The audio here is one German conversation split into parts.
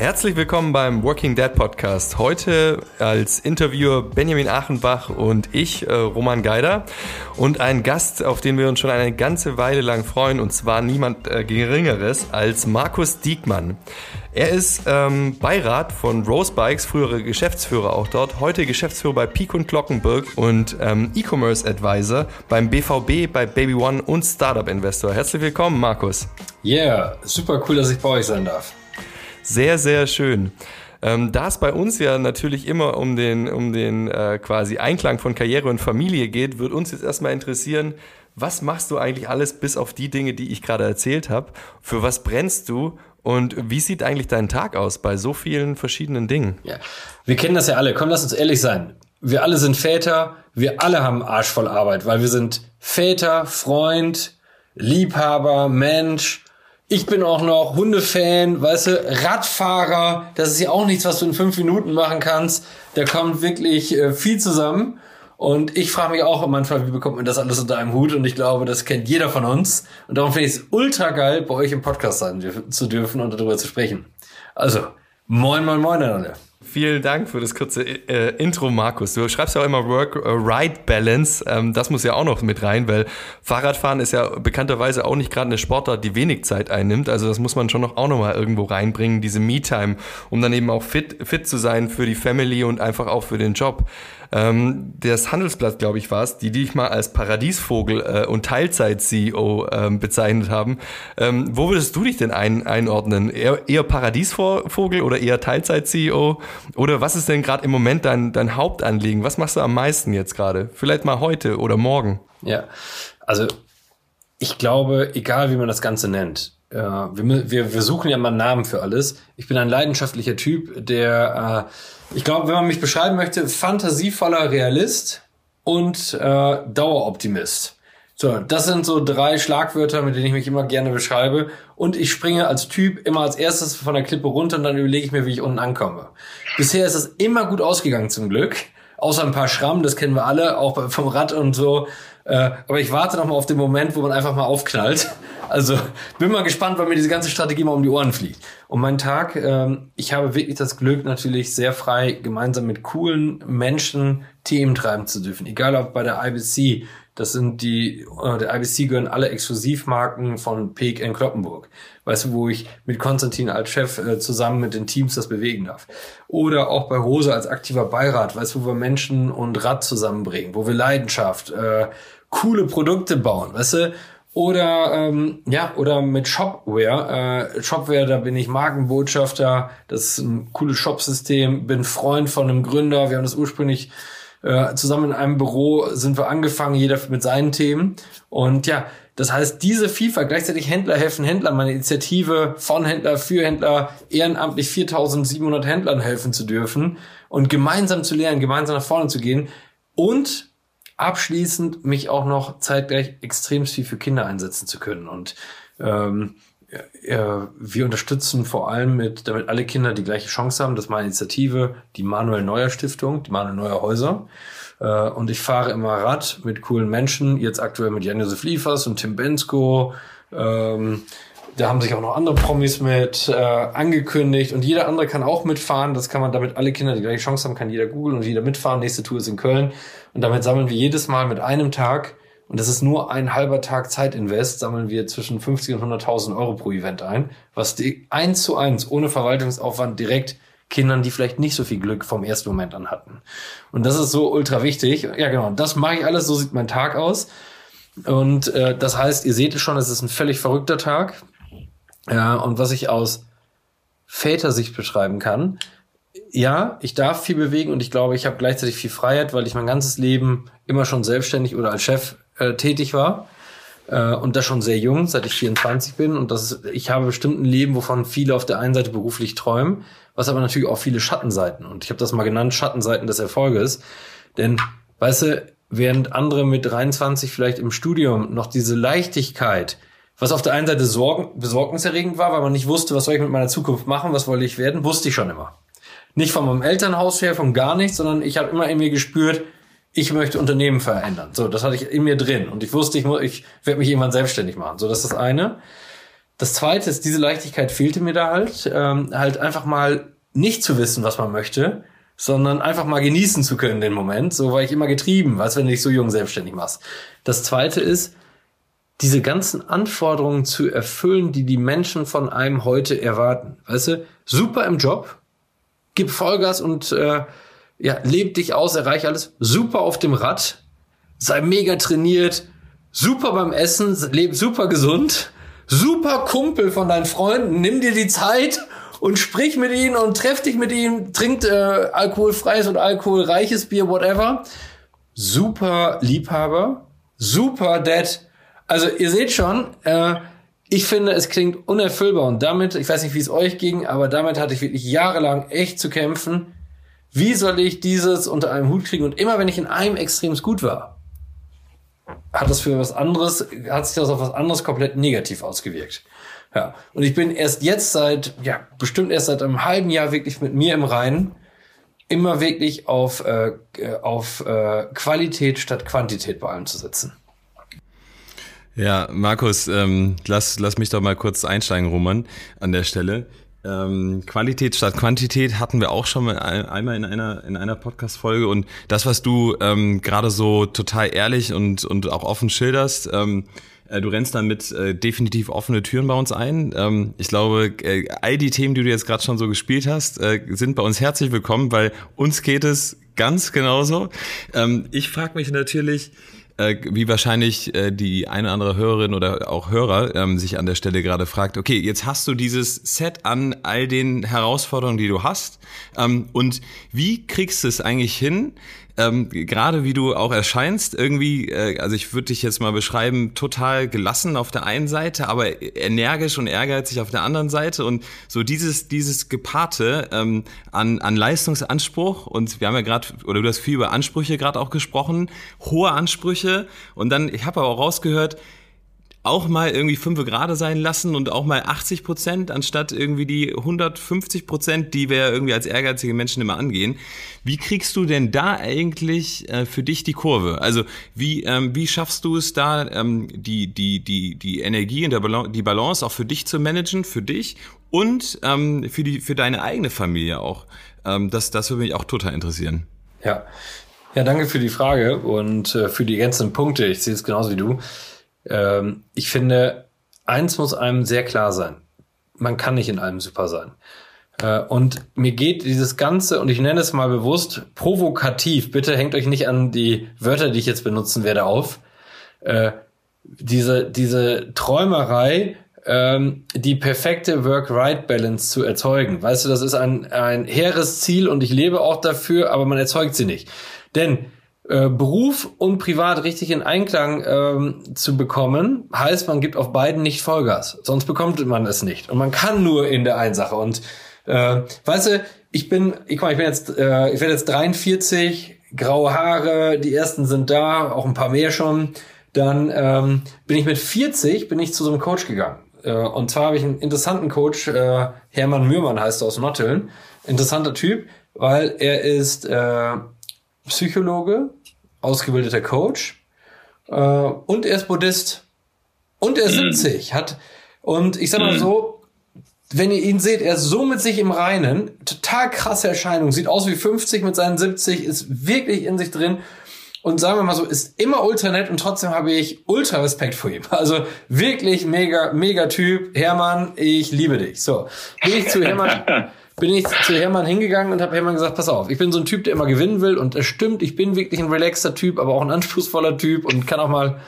Herzlich willkommen beim Working Dad Podcast. Heute als Interviewer Benjamin Achenbach und ich, äh, Roman Geider. Und ein Gast, auf den wir uns schon eine ganze Weile lang freuen, und zwar niemand äh, Geringeres als Markus Diekmann. Er ist ähm, Beirat von Rose Bikes, frühere Geschäftsführer auch dort, heute Geschäftsführer bei Peak und Glockenburg und ähm, E-Commerce Advisor beim BVB, bei Baby One und Startup Investor. Herzlich willkommen, Markus. Yeah, super cool, dass ich bei euch sein darf. Sehr, sehr schön. Ähm, da es bei uns ja natürlich immer um den, um den äh, quasi Einklang von Karriere und Familie geht, wird uns jetzt erstmal interessieren, was machst du eigentlich alles bis auf die Dinge, die ich gerade erzählt habe? Für was brennst du? Und wie sieht eigentlich dein Tag aus bei so vielen verschiedenen Dingen? Ja, wir kennen das ja alle. Komm, lass uns ehrlich sein. Wir alle sind Väter. Wir alle haben Arsch voll Arbeit, weil wir sind Väter, Freund, Liebhaber, Mensch, ich bin auch noch Hundefan, weißt du, Radfahrer, das ist ja auch nichts, was du in fünf Minuten machen kannst. Da kommt wirklich äh, viel zusammen. Und ich frage mich auch manchmal, wie bekommt man das alles unter einem Hut? Und ich glaube, das kennt jeder von uns. Und darum finde ich es ultra geil, bei euch im Podcast sein zu dürfen und darüber zu sprechen. Also, moin, moin, moin alle. Vielen Dank für das kurze äh, Intro, Markus. Du schreibst ja auch immer Work-Ride-Balance. Äh, ähm, das muss ja auch noch mit rein, weil Fahrradfahren ist ja bekannterweise auch nicht gerade eine Sportart, die wenig Zeit einnimmt. Also das muss man schon noch auch noch mal irgendwo reinbringen, diese Me-Time, um dann eben auch fit, fit zu sein für die Family und einfach auch für den Job. Ähm, das Handelsblatt, glaube ich, war es, die dich mal als Paradiesvogel äh, und Teilzeit-CEO ähm, bezeichnet haben. Ähm, wo würdest du dich denn ein, einordnen? Eher, eher Paradiesvogel oder eher Teilzeit-CEO? Oder was ist denn gerade im Moment dein, dein Hauptanliegen? Was machst du am meisten jetzt gerade? Vielleicht mal heute oder morgen? Ja, also ich glaube, egal wie man das Ganze nennt, äh, wir, wir, wir suchen ja mal Namen für alles. Ich bin ein leidenschaftlicher Typ, der äh, ich glaube, wenn man mich beschreiben möchte, fantasievoller Realist und äh, Daueroptimist. So, das sind so drei Schlagwörter, mit denen ich mich immer gerne beschreibe. Und ich springe als Typ immer als erstes von der Klippe runter und dann überlege ich mir, wie ich unten ankomme. Bisher ist es immer gut ausgegangen zum Glück. Außer ein paar Schrammen, das kennen wir alle, auch vom Rad und so. Äh, aber ich warte noch mal auf den Moment, wo man einfach mal aufknallt. Also bin mal gespannt, weil mir diese ganze Strategie mal um die Ohren fliegt. Und mein Tag, ähm, ich habe wirklich das Glück, natürlich sehr frei gemeinsam mit coolen Menschen Themen treiben zu dürfen. Egal ob bei der IBC, das sind die, äh, der IBC gehören alle Exklusivmarken von Peek in Kloppenburg. Weißt du, wo ich mit Konstantin als Chef äh, zusammen mit den Teams das bewegen darf. Oder auch bei Hose als aktiver Beirat, weißt du, wo wir Menschen und Rad zusammenbringen, wo wir Leidenschaft, äh, coole Produkte bauen, weißt du, oder ähm, ja, oder mit Shopware. Äh, Shopware, da bin ich Markenbotschafter. Das ist ein cooles Shopsystem. Bin Freund von einem Gründer. Wir haben das ursprünglich äh, zusammen in einem Büro sind wir angefangen, jeder mit seinen Themen. Und ja, das heißt, diese FIFA, gleichzeitig Händler helfen Händlern, meine Initiative von Händler für Händler, ehrenamtlich 4700 Händlern helfen zu dürfen und gemeinsam zu lernen, gemeinsam nach vorne zu gehen und abschließend mich auch noch zeitgleich extrem viel für Kinder einsetzen zu können. Und ähm, wir unterstützen vor allem mit, damit alle Kinder die gleiche Chance haben. Das ist meine Initiative, die Manuel Neuer Stiftung, die Manuel Neuer Häuser. Äh, und ich fahre immer Rad mit coolen Menschen, jetzt aktuell mit Jan-Josef Liefers und Tim Bensko. Ähm, da haben sich auch noch andere Promis mit äh, angekündigt und jeder andere kann auch mitfahren. Das kann man, damit alle Kinder die gleiche Chance haben, kann jeder googeln und jeder mitfahren. Nächste Tour ist in Köln. Und damit sammeln wir jedes Mal mit einem Tag, und das ist nur ein halber Tag Zeitinvest, sammeln wir zwischen 50 und 100.000 Euro pro Event ein, was die eins zu eins ohne Verwaltungsaufwand direkt Kindern, die vielleicht nicht so viel Glück vom ersten Moment an hatten. Und das ist so ultra wichtig. Ja, genau. Das mache ich alles. So sieht mein Tag aus. Und äh, das heißt, ihr seht es schon, es ist ein völlig verrückter Tag. Ja, und was ich aus Vätersicht beschreiben kann, ja, ich darf viel bewegen und ich glaube, ich habe gleichzeitig viel Freiheit, weil ich mein ganzes Leben immer schon selbstständig oder als Chef äh, tätig war. Äh, und das schon sehr jung, seit ich 24 bin. Und das ist, ich habe bestimmt ein Leben, wovon viele auf der einen Seite beruflich träumen, was aber natürlich auch viele Schattenseiten. Und ich habe das mal genannt, Schattenseiten des Erfolges. Denn, weißt du, während andere mit 23 vielleicht im Studium noch diese Leichtigkeit, was auf der einen Seite sorgen, besorgniserregend war, weil man nicht wusste, was soll ich mit meiner Zukunft machen, was wollte ich werden, wusste ich schon immer. Nicht von meinem Elternhaus her, von gar nichts, sondern ich habe immer in mir gespürt, ich möchte Unternehmen verändern. So, das hatte ich in mir drin. Und ich wusste, ich, muss, ich werde mich irgendwann selbstständig machen. So, das ist das eine. Das zweite ist, diese Leichtigkeit fehlte mir da halt. Ähm, halt einfach mal nicht zu wissen, was man möchte, sondern einfach mal genießen zu können den Moment. So war ich immer getrieben, weißt wenn du dich so jung selbstständig machst. Das zweite ist, diese ganzen Anforderungen zu erfüllen, die die Menschen von einem heute erwarten. Weißt du, super im Job, gib Vollgas und äh, ja, leb dich aus, erreich alles, super auf dem Rad, sei mega trainiert, super beim Essen, leb super gesund, super Kumpel von deinen Freunden, nimm dir die Zeit und sprich mit ihnen und treff dich mit ihnen, trinkt äh, alkoholfreies und alkoholreiches Bier, whatever. Super Liebhaber, super Dad. Also ihr seht schon, äh, ich finde, es klingt unerfüllbar. Und damit, ich weiß nicht, wie es euch ging, aber damit hatte ich wirklich jahrelang echt zu kämpfen. Wie soll ich dieses unter einem Hut kriegen? Und immer wenn ich in einem extremst gut war, hat das für was anderes, hat sich das auf was anderes komplett negativ ausgewirkt. Ja. Und ich bin erst jetzt seit, ja, bestimmt erst seit einem halben Jahr wirklich mit mir im Reinen, immer wirklich auf, äh, auf äh, Qualität statt Quantität bei allem zu setzen. Ja, Markus, ähm, lass, lass mich doch mal kurz einsteigen, Roman, an der Stelle. Ähm, Qualität statt Quantität hatten wir auch schon mal einmal in einer in einer Podcast-Folge und das, was du ähm, gerade so total ehrlich und und auch offen schilderst, ähm, äh, du rennst damit äh, definitiv offene Türen bei uns ein. Ähm, ich glaube, äh, all die Themen, die du jetzt gerade schon so gespielt hast, äh, sind bei uns herzlich willkommen, weil uns geht es ganz genauso. Ähm, ich frage mich natürlich, äh, wie wahrscheinlich äh, die eine oder andere Hörerin oder auch Hörer ähm, sich an der Stelle gerade fragt, okay, jetzt hast du dieses Set an all den Herausforderungen, die du hast. Ähm, und wie kriegst du es eigentlich hin, ähm, gerade wie du auch erscheinst, irgendwie, äh, also ich würde dich jetzt mal beschreiben, total gelassen auf der einen Seite, aber energisch und ehrgeizig auf der anderen Seite. Und so dieses, dieses Gepaarte ähm, an, an Leistungsanspruch und wir haben ja gerade, oder du hast viel über Ansprüche gerade auch gesprochen, hohe Ansprüche. Und dann, ich habe aber auch rausgehört, auch mal irgendwie fünf gerade sein lassen und auch mal 80 Prozent anstatt irgendwie die 150 Prozent, die wir irgendwie als ehrgeizige Menschen immer angehen. Wie kriegst du denn da eigentlich äh, für dich die Kurve? Also wie, ähm, wie schaffst du es da, ähm, die, die, die, die Energie und Balance, die Balance auch für dich zu managen, für dich und ähm, für, die, für deine eigene Familie auch? Ähm, das, das würde mich auch total interessieren. Ja. Ja, danke für die Frage und äh, für die ganzen Punkte. Ich sehe es genauso wie du. Ähm, ich finde, eins muss einem sehr klar sein. Man kann nicht in allem super sein. Äh, und mir geht dieses Ganze, und ich nenne es mal bewusst, provokativ, bitte hängt euch nicht an die Wörter, die ich jetzt benutzen werde, auf. Äh, diese, diese Träumerei, ähm, die perfekte Work-Right-Balance zu erzeugen. Weißt du, das ist ein, ein hehres Ziel und ich lebe auch dafür, aber man erzeugt sie nicht. Denn äh, Beruf und Privat richtig in Einklang ähm, zu bekommen, heißt, man gibt auf beiden nicht Vollgas. Sonst bekommt man es nicht. Und man kann nur in der einen Sache. Und äh, weißt du, ich bin, ich, ich bin jetzt, äh, ich werde jetzt 43, graue Haare, die ersten sind da, auch ein paar mehr schon. Dann ähm, bin ich mit 40 bin ich zu so einem Coach gegangen. Äh, und zwar habe ich einen interessanten Coach, äh, Hermann Mührmann heißt er aus Notteln. Interessanter Typ, weil er ist äh, Psychologe, ausgebildeter Coach äh, und er ist Buddhist und er ist 70 hat und ich sag mal so, wenn ihr ihn seht, er ist so mit sich im Reinen, total krasse Erscheinung, sieht aus wie 50 mit seinen 70, ist wirklich in sich drin und sagen wir mal so, ist immer ultra nett und trotzdem habe ich ultra Respekt vor ihm. Also wirklich mega, mega Typ. Hermann, ich liebe dich. So, gehe ich zu Hermann, bin ich zu Hermann hingegangen und habe Hermann gesagt, pass auf, ich bin so ein Typ, der immer gewinnen will und es stimmt, ich bin wirklich ein relaxter Typ, aber auch ein anspruchsvoller Typ und kann auch mal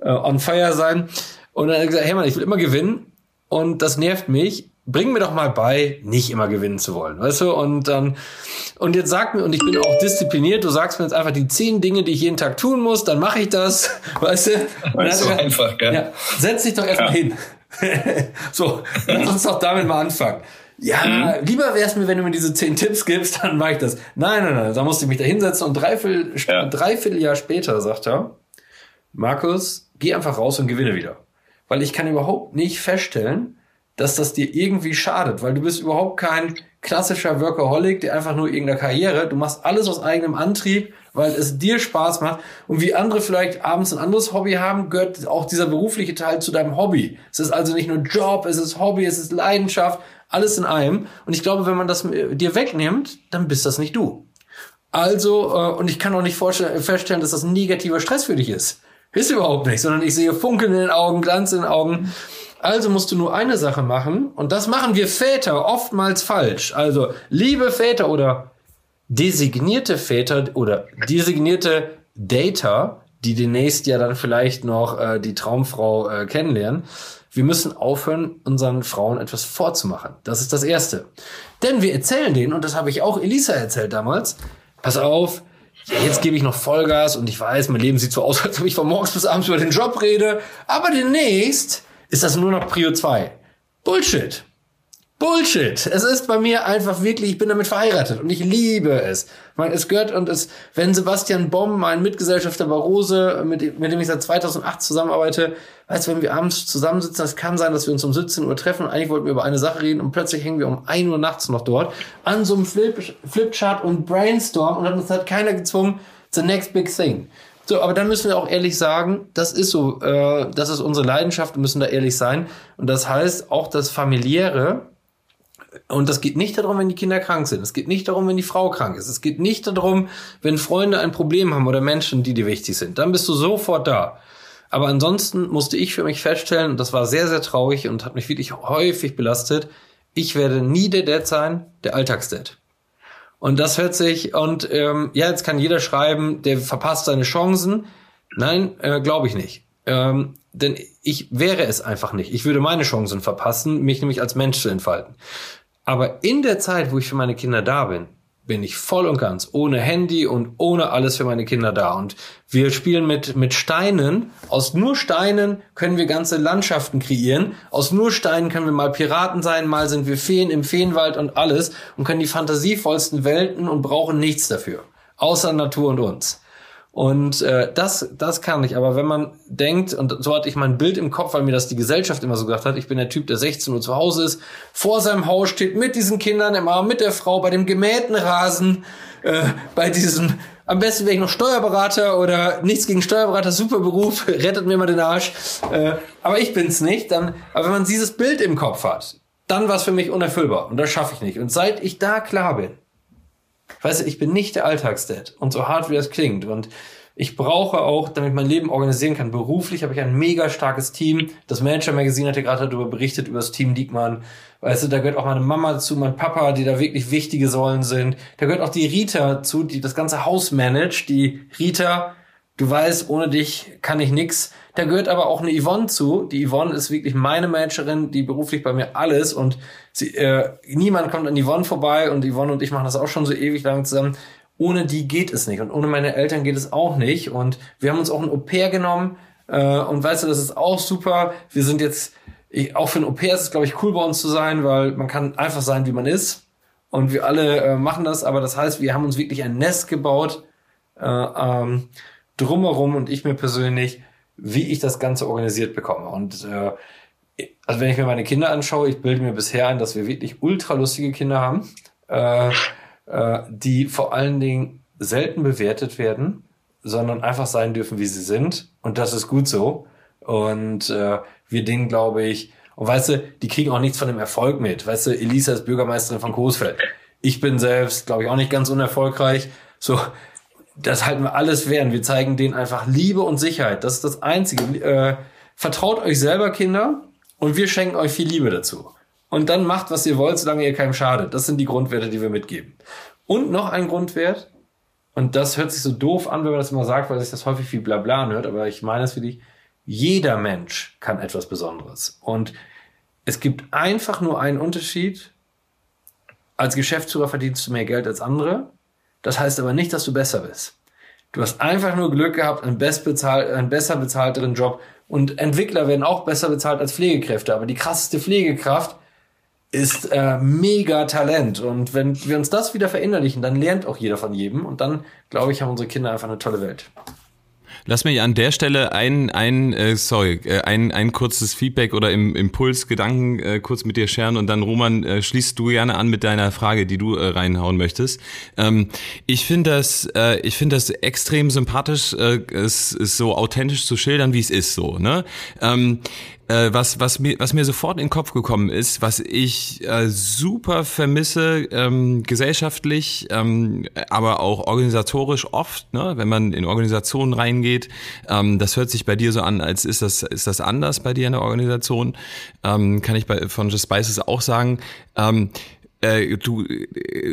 äh, on fire sein. Und dann hat er gesagt, Hermann, ich will immer gewinnen und das nervt mich. bring mir doch mal bei, nicht immer gewinnen zu wollen, weißt du? Und dann, und jetzt sag mir, und ich bin auch diszipliniert, du sagst mir jetzt einfach die zehn Dinge, die ich jeden Tag tun muss, dann mache ich das, weißt du? Das ist so gesagt, einfach, gell? Ja, setz dich doch erstmal Ja. hin. so, lass uns doch damit mal anfangen. Ja, Mhm. lieber wär's mir, wenn du mir diese zehn Tipps gibst, dann mache ich das. Nein, nein, nein, da musste ich mich da hinsetzen und dreiviertel, Ja. dreiviertel Jahr später sagt er, Markus, geh einfach raus und gewinne wieder. Weil ich kann überhaupt nicht feststellen, dass das dir irgendwie schadet, weil du bist überhaupt kein klassischer Workaholic, der einfach nur irgendeiner Karriere, du machst alles aus eigenem Antrieb, weil es dir Spaß macht und wie andere vielleicht abends ein anderes Hobby haben, gehört auch dieser berufliche Teil zu deinem Hobby. Es ist also nicht nur Job, es ist Hobby, es ist Leidenschaft, alles in einem und ich glaube, wenn man das äh, dir wegnimmt, dann bist das nicht du. Also, äh, und ich kann auch nicht feststellen, dass das ein negativer Stress für dich ist. Ist überhaupt nicht, sondern ich sehe Funkeln in den Augen, Glanz in den Augen. Also musst du nur eine Sache machen, und das machen wir Väter oftmals falsch. Also, liebe Väter oder designierte Väter oder designierte Dater, die demnächst ja dann vielleicht noch äh, die Traumfrau äh, kennenlernen. Wir müssen aufhören, unseren Frauen etwas vorzumachen. Das ist das Erste. Denn wir erzählen denen, und das habe ich auch Elisa erzählt damals, pass auf, jetzt gebe ich noch Vollgas und ich weiß, mein Leben sieht so aus, als ob ich von morgens bis abends über den Job rede, aber demnächst ist das nur noch Prio 2. Bullshit. Bullshit. Es ist bei mir einfach wirklich, ich bin damit verheiratet und ich liebe es. Ich meine, es gehört und es, wenn Sebastian Bomm, mein Mitgesellschafter bei Rose, mit, mit dem ich seit 2008 zusammenarbeite, weißt du, wenn wir abends zusammensitzen, es kann sein, dass wir uns um 17 Uhr treffen und eigentlich wollten wir über eine Sache reden und plötzlich hängen wir um 1 Uhr nachts noch dort an so einem Flip, Flipchart und Brainstorm und uns hat keiner gezwungen, the next big thing. So, aber dann müssen wir auch ehrlich sagen, das ist so, äh, das ist unsere Leidenschaft, wir müssen da ehrlich sein. Und das heißt, auch das familiäre, und das geht nicht darum, wenn die Kinder krank sind. Es geht nicht darum, wenn die Frau krank ist. Es geht nicht darum, wenn Freunde ein Problem haben oder Menschen, die dir wichtig sind. Dann bist du sofort da. Aber ansonsten musste ich für mich feststellen, und das war sehr, sehr traurig und hat mich wirklich häufig belastet, ich werde nie der Dad sein, der Alltagsdad. Und das hört sich, und ähm, ja, jetzt kann jeder schreiben, der verpasst seine Chancen. Nein, äh, glaube ich nicht. Ähm, denn ich wäre es einfach nicht. Ich würde meine Chancen verpassen, mich nämlich als Mensch zu entfalten. Aber in der Zeit, wo ich für meine Kinder da bin, bin ich voll und ganz ohne Handy und ohne alles für meine Kinder da. Und wir spielen mit, mit Steinen. Aus nur Steinen können wir ganze Landschaften kreieren. Aus nur Steinen können wir mal Piraten sein, mal sind wir Feen im Feenwald und alles und können die fantasievollsten Welten und brauchen nichts dafür. Außer Natur und uns. Und äh, das, das kann ich. Aber wenn man denkt, und so hatte ich mein Bild im Kopf, weil mir das die Gesellschaft immer so gesagt hat, ich bin der Typ, der 16 Uhr zu Hause ist, vor seinem Haus steht, mit diesen Kindern im Arm, mit der Frau, bei dem gemähten Rasen, äh, bei diesem, am besten wäre ich noch Steuerberater oder nichts gegen Steuerberater, super Beruf, rettet mir mal den Arsch. Äh, aber ich bin's nicht. Dann, aber wenn man dieses Bild im Kopf hat, dann war es für mich unerfüllbar. Und das schaffe ich nicht. Und seit ich da klar bin, Weißt du, ich bin nicht der Alltagsdad. Und so hart wie das klingt. Und ich brauche auch, damit ich mein Leben organisieren kann, beruflich habe ich ein mega starkes Team. Das Manager Magazine hat ja gerade darüber berichtet, über das Team Diekmann. Weißt du, da gehört auch meine Mama dazu, mein Papa, die da wirklich wichtige Säulen sind. Da gehört auch die Rita zu, die das ganze Haus managt. Die Rita, du weißt, ohne dich kann ich nix. Da gehört aber auch eine Yvonne zu. Die Yvonne ist wirklich meine Managerin, die beruflich bei mir alles und sie, äh, niemand kommt an Yvonne vorbei und Yvonne und ich machen das auch schon so ewig lang zusammen. Ohne die geht es nicht und ohne meine Eltern geht es auch nicht und wir haben uns auch ein Au-pair genommen äh, und weißt du, das ist auch super. Wir sind jetzt, ich, auch für ein Au-pair ist es glaube ich cool bei uns zu sein, weil man kann einfach sein, wie man ist und wir alle äh, machen das, aber das heißt, wir haben uns wirklich ein Nest gebaut äh, ähm, drumherum und ich mir persönlich, wie ich das Ganze organisiert bekomme. Und äh, also wenn ich mir meine Kinder anschaue, ich bilde mir bisher ein, dass wir wirklich ultra lustige Kinder haben, äh, äh, die vor allen Dingen selten bewertet werden, sondern einfach sein dürfen, wie sie sind. Und das ist gut so. Und äh, wir denen, glaube ich, und weißt du, die kriegen auch nichts von dem Erfolg mit. Weißt du, Elisa ist Bürgermeisterin von Coesfeld. Ich bin selbst, glaube ich, auch nicht ganz unerfolgreich. So, das halten wir alles werden. Wir zeigen denen einfach Liebe und Sicherheit. Das ist das Einzige. Äh, vertraut euch selber, Kinder, und wir schenken euch viel Liebe dazu. Und dann macht, was ihr wollt, solange ihr keinem schadet. Das sind die Grundwerte, die wir mitgeben. Und noch ein Grundwert, und das hört sich so doof an, wenn man das immer sagt, weil sich das häufig wie Blabla anhört, aber ich meine es für dich. Jeder Mensch kann etwas Besonderes. Und es gibt einfach nur einen Unterschied. Als Geschäftsführer verdienst du mehr Geld als andere. Das heißt aber nicht, dass du besser bist. Du hast einfach nur Glück gehabt, einen, einen besser bezahlteren Job. Und Entwickler werden auch besser bezahlt als Pflegekräfte. Aber die krasseste Pflegekraft ist äh, mega Talent. Und wenn wir uns das wieder verinnerlichen, dann lernt auch jeder von jedem. Und dann, glaube ich, haben unsere Kinder einfach eine tolle Welt. Lass mich an der Stelle ein, ein äh, sorry, äh, ein, ein kurzes Feedback oder im Impuls, Gedanken äh, kurz mit dir scheren und dann, Roman, äh, schließt du gerne an mit deiner Frage, die du äh, reinhauen möchtest. Ähm, ich finde das, äh, ich finde das extrem sympathisch, äh, es ist so authentisch zu schildern, wie es ist so. Ne? Ähm, äh, was, was, mir, was mir sofort in den Kopf gekommen ist, was ich äh, super vermisse, ähm, gesellschaftlich, ähm, aber auch organisatorisch oft, ne, wenn man in Organisationen reingeht. Ähm, das hört sich bei dir so an, als ist das, ist das anders bei dir in der Organisation. Ähm, kann ich bei, von Just Spices auch sagen. Ähm, äh, du, äh,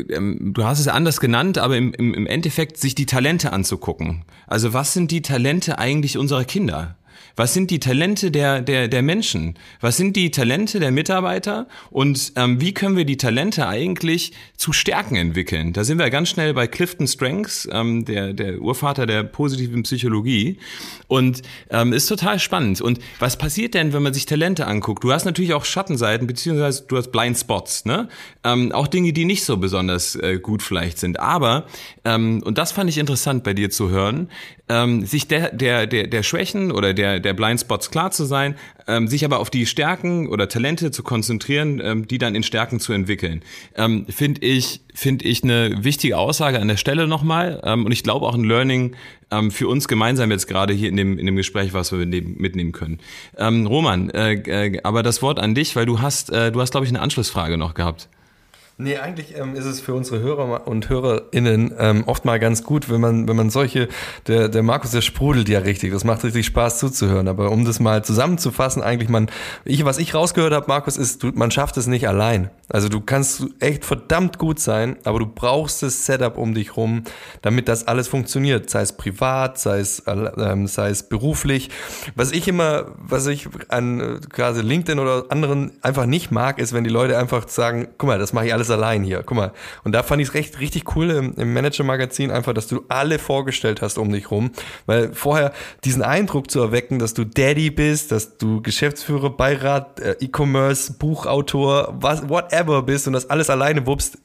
ähm, du hast es anders genannt, aber im, im Endeffekt sich die Talente anzugucken. Also was sind die Talente eigentlich unserer Kinder? Was sind die Talente der, der, der Menschen? Was sind die Talente der Mitarbeiter? Und ähm, wie können wir die Talente eigentlich zu Stärken entwickeln? Da sind wir ganz schnell bei Clifton Strengths, ähm, der, der Urvater der positiven Psychologie. Und ähm, ist total spannend. Und was passiert denn, wenn man sich Talente anguckt? Du hast natürlich auch Schattenseiten, beziehungsweise du hast Blind Spots, ne? Ähm, auch Dinge, die nicht so besonders äh, gut vielleicht sind. Aber, ähm, und das fand ich interessant bei dir zu hören, ähm, sich der, der, der, der Schwächen oder der, der Blindspots klar zu sein, ähm, sich aber auf die Stärken oder Talente zu konzentrieren, ähm, die dann in Stärken zu entwickeln. Ähm, finde ich, finde ich eine wichtige Aussage an der Stelle nochmal ähm, und ich glaube auch ein Learning ähm, für uns gemeinsam jetzt gerade hier in dem, in dem Gespräch, was wir mitnehmen können. Ähm, Roman, äh, äh, aber das Wort an dich, weil du hast, äh, du hast glaube ich eine Anschlussfrage noch gehabt. Nee, eigentlich ähm, ist es für unsere Hörer und HörerInnen ähm, oft mal ganz gut, wenn man, wenn man solche, der, der Markus, der sprudelt ja richtig, das macht richtig Spaß zuzuhören. Aber um das mal zusammenzufassen, eigentlich man, ich, was ich rausgehört habe, Markus, ist, du, man schafft es nicht allein. Also du kannst echt verdammt gut sein, aber du brauchst das Setup um dich rum, damit das alles funktioniert, sei es privat, sei es, ähm, sei es beruflich. Was ich immer, was ich an äh, gerade LinkedIn oder anderen einfach nicht mag, ist, wenn die Leute einfach sagen, guck mal, das mache ich alles allein hier. Guck mal. Und da fand ich es recht richtig cool im, im Manager-Magazin einfach, dass du alle vorgestellt hast um dich rum. Weil vorher diesen Eindruck zu erwecken, dass du Daddy bist, dass du Geschäftsführer, Beirat, äh, E-Commerce, Buchautor, was, whatever bist und das alles alleine wuppst,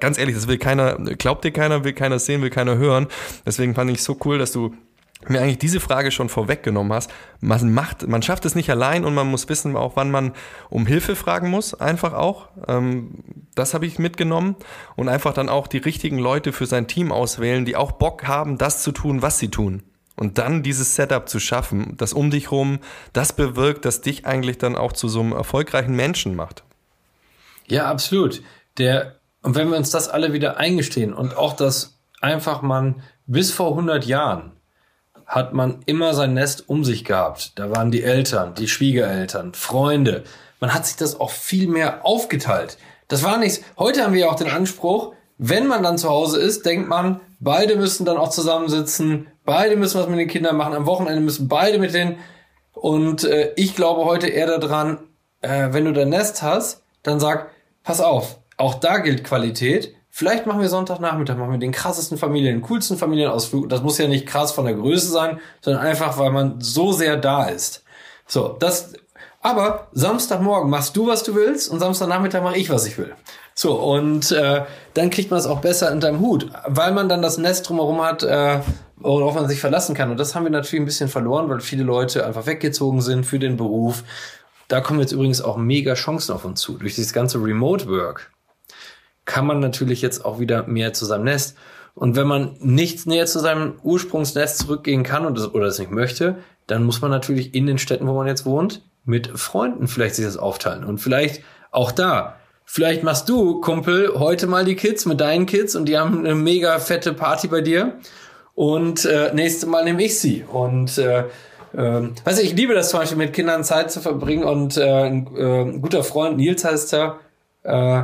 ganz ehrlich, das will keiner, glaubt dir keiner, will keiner sehen, will keiner hören. Deswegen fand ich so cool, dass du mir eigentlich diese Frage schon vorweggenommen hast. Man macht, man schafft es nicht allein und man muss wissen auch, wann man um Hilfe fragen muss, einfach auch. Ähm, das habe ich mitgenommen und einfach dann auch die richtigen Leute für sein Team auswählen, die auch Bock haben, das zu tun, was sie tun. Und dann dieses Setup zu schaffen, das um dich rum, das bewirkt, dass dich eigentlich dann auch zu so einem erfolgreichen Menschen macht. Ja, absolut. Der, und wenn wir uns das alle wieder eingestehen und auch das einfach man bis vor 100 Jahren hat man immer sein Nest um sich gehabt. Da waren die Eltern, die Schwiegereltern, Freunde. Man hat sich das auch viel mehr aufgeteilt. Das war nichts. Heute haben wir ja auch den Anspruch, wenn man dann zu Hause ist, denkt man, beide müssen dann auch zusammensitzen, beide müssen was mit den Kindern machen, am Wochenende müssen beide mit den. Und äh, ich glaube heute eher daran, äh, wenn du dein Nest hast, dann sag, pass auf, auch da gilt Qualität. Vielleicht machen wir Sonntagnachmittag, machen wir den krassesten Familien, den coolsten Familienausflug. Das muss ja nicht krass von der Größe sein, sondern einfach, weil man so sehr da ist. So, das, aber Samstagmorgen machst du, was du willst und Samstagnachmittag mache ich, was ich will. So, und äh, dann kriegt man es auch besser in deinem Hut, weil man dann das Nest drumherum hat, äh, worauf man sich verlassen kann. Und das haben wir natürlich ein bisschen verloren, weil viele Leute einfach weggezogen sind für den Beruf. Da kommen jetzt übrigens auch mega Chancen auf uns zu. Durch dieses ganze Remote Work kann man natürlich jetzt auch wieder mehr zu seinem Nest. Und wenn man nicht näher zu seinem Ursprungsnest zurückgehen kann und das, oder das nicht möchte, dann muss man natürlich in den Städten, wo man jetzt wohnt, mit Freunden vielleicht sich das aufteilen. Und vielleicht auch da, vielleicht machst du, Kumpel, heute mal die Kids mit deinen Kids und die haben eine mega fette Party bei dir. Und äh, nächste Mal nehme ich sie. Und äh, ähm, weißt du, ich liebe das zum Beispiel mit Kindern Zeit zu verbringen und äh, ein, äh, guter Freund, Nils heißt er, äh,